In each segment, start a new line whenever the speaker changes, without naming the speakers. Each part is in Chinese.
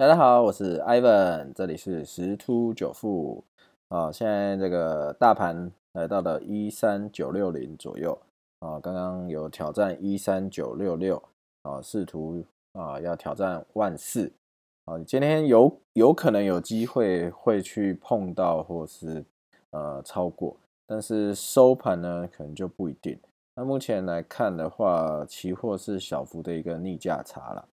大家好，我是 Ivan，这里是十突九富啊。现在这个大盘来到了一三九六零左右啊，刚刚有挑战一三九六六啊，试图啊要挑战万四啊。今天有有可能有机会会去碰到或是呃超过，但是收盘呢可能就不一定。那目前来看的话，期货是小幅的一个逆价差了。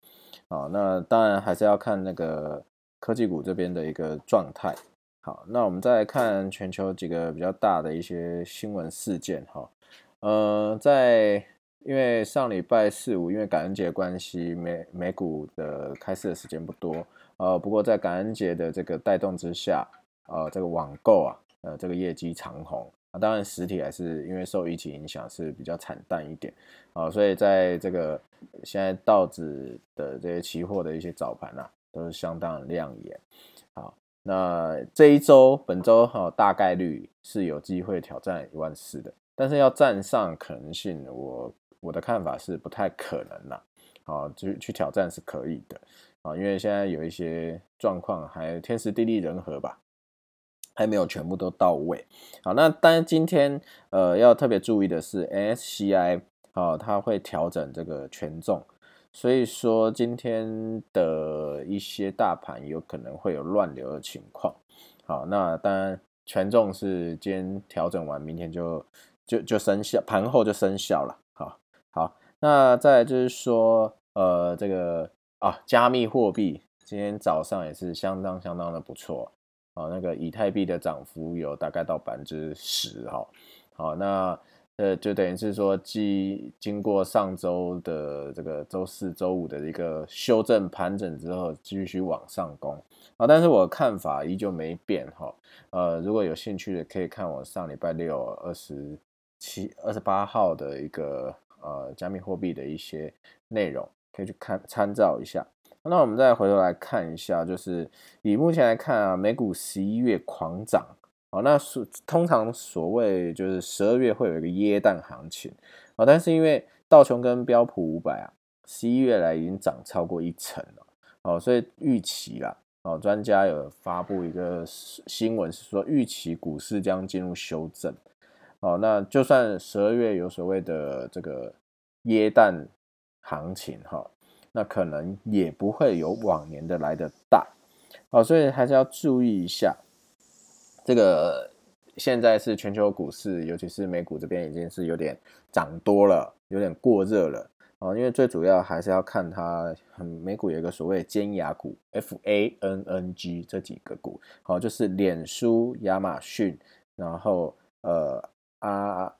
好，那当然还是要看那个科技股这边的一个状态。好，那我们再来看全球几个比较大的一些新闻事件。哈，呃，在因为上礼拜四五因为感恩节关系，美美股的开市的时间不多。呃，不过在感恩节的这个带动之下，呃，这个网购啊，呃，这个业绩长虹。当然，实体还是因为受疫情影响是比较惨淡一点啊，所以在这个现在道指的这些期货的一些早盘啊，都是相当亮眼。好，那这一周本周哈大概率是有机会挑战一万四的，但是要站上可能性，我我的看法是不太可能啦。好，去去挑战是可以的啊，因为现在有一些状况还天时地利人和吧。还没有全部都到位，好，那当然今天呃要特别注意的是，NSCI 啊，它会调整这个权重，所以说今天的一些大盘有可能会有乱流的情况，好，那当然权重是今天调整完，明天就就就生效，盘后就生效了，好，好，那再就是说呃这个啊加密货币今天早上也是相当相当的不错。啊，那个以太币的涨幅有大概到百分之十哈，好，那呃就等于是说，继经过上周的这个周四周五的一个修正盘整之后，继续往上攻。啊，但是我看法依旧没变哈，呃，如果有兴趣的可以看我上礼拜六二十七、二十八号的一个呃加密货币的一些内容，可以去看参照一下。那我们再回头来看一下，就是以目前来看啊，美股十一月狂涨，哦，那是通常所谓就是十二月会有一个耶诞行情啊，但是因为道琼跟标普五百啊，十一月来已经涨超过一成了，哦，所以预期啦，哦，专家有发布一个新闻是说预期股市将进入修正，哦，那就算十二月有所谓的这个耶诞行情哈。那可能也不会有往年的来的大，好，所以还是要注意一下。这个现在是全球股市，尤其是美股这边已经是有点涨多了，有点过热了啊。因为最主要还是要看它，很美股有一个所谓尖牙股 F A N N G 这几个股，好，就是脸书、亚马逊，然后呃啊，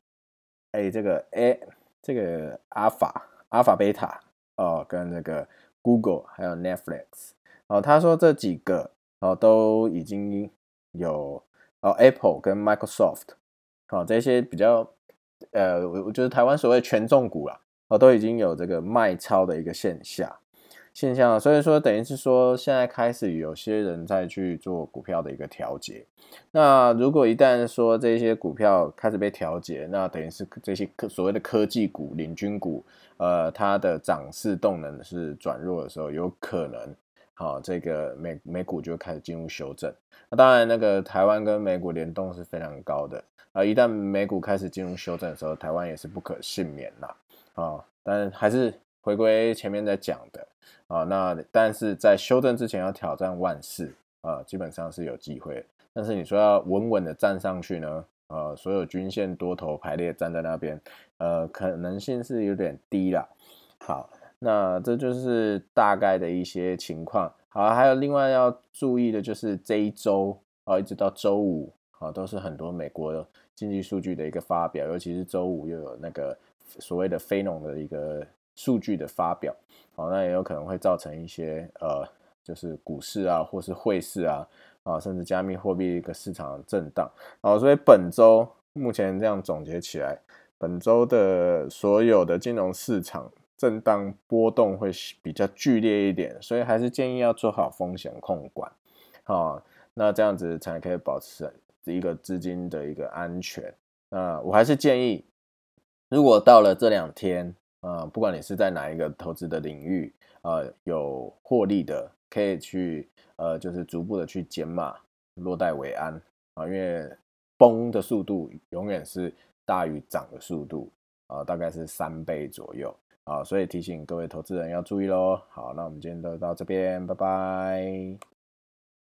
哎这个 A 这个阿法、阿法贝塔。哦，跟那个 Google 还有 Netflix 哦，他说这几个哦都已经有哦 Apple 跟 Microsoft 哦这些比较呃，我我觉得台湾所谓权重股啦哦都已经有这个卖超的一个现象。现象，所以说等于是说，现在开始有些人在去做股票的一个调节。那如果一旦说这些股票开始被调节，那等于是这些科所谓的科技股、领军股，呃，它的涨势动能是转弱的时候，有可能，好，这个美美股就开始进入修正。那当然，那个台湾跟美股联动是非常高的啊。一旦美股开始进入修正的时候，台湾也是不可幸免啦。啊。但还是回归前面在讲的。啊，那但是在修正之前要挑战万四啊，基本上是有机会。但是你说要稳稳的站上去呢？呃，所有均线多头排列站在那边，呃，可能性是有点低啦。好，那这就是大概的一些情况。好，还有另外要注意的就是这一周啊，一直到周五啊，都是很多美国经济数据的一个发表，尤其是周五又有那个所谓的非农的一个。数据的发表，好，那也有可能会造成一些呃，就是股市啊，或是汇市啊，啊，甚至加密货币一个市场的震荡，好，所以本周目前这样总结起来，本周的所有的金融市场震荡波动会比较剧烈一点，所以还是建议要做好风险控管，好，那这样子才可以保持一个资金的一个安全。那我还是建议，如果到了这两天。呃，不管你是在哪一个投资的领域，呃，有获利的可以去呃，就是逐步的去减码，落袋为安啊，因为崩的速度永远是大于涨的速度啊，大概是三倍左右啊，所以提醒各位投资人要注意喽。好，那我们今天就到这边，拜拜。